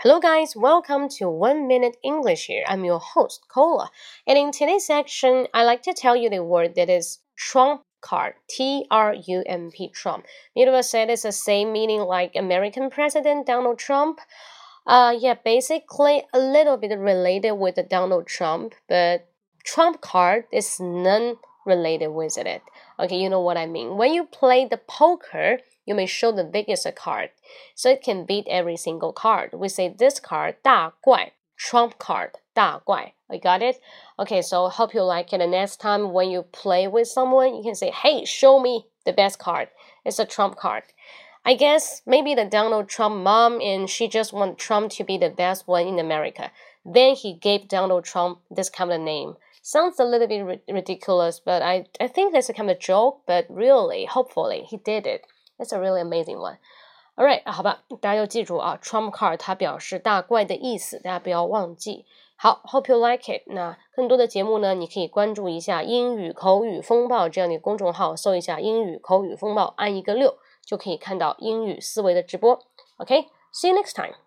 Hello, guys. Welcome to One Minute English here. I'm your host, Cola. And in today's section, I like to tell you the word that is Trump card. T R U M P, Trump. Many of said it's the same meaning like American President Donald Trump. Uh, yeah, basically a little bit related with Donald Trump, but Trump card is none related with it. Okay, you know what I mean. When you play the poker, you may show the biggest card, so it can beat every single card. We say this card 大怪 trump card 大怪. I got it? Okay, so hope you like it. And next time when you play with someone, you can say, "Hey, show me the best card." It's a trump card. I guess maybe the Donald Trump mom and she just want Trump to be the best one in America. Then he gave Donald Trump this kind of name. Sounds a little bit ridiculous, but I, I think that's a kind of joke, but really, hopefully, he did it. It's a really amazing one. Alright，好吧，大家要记住啊，Trump card 它表示大怪的意思，大家不要忘记。好，Hope you like it。那更多的节目呢，你可以关注一下英语口语风暴这样的公众号，搜一下英语口语风暴，按一个六 就可以看到英语思维的直播。OK，see you next time。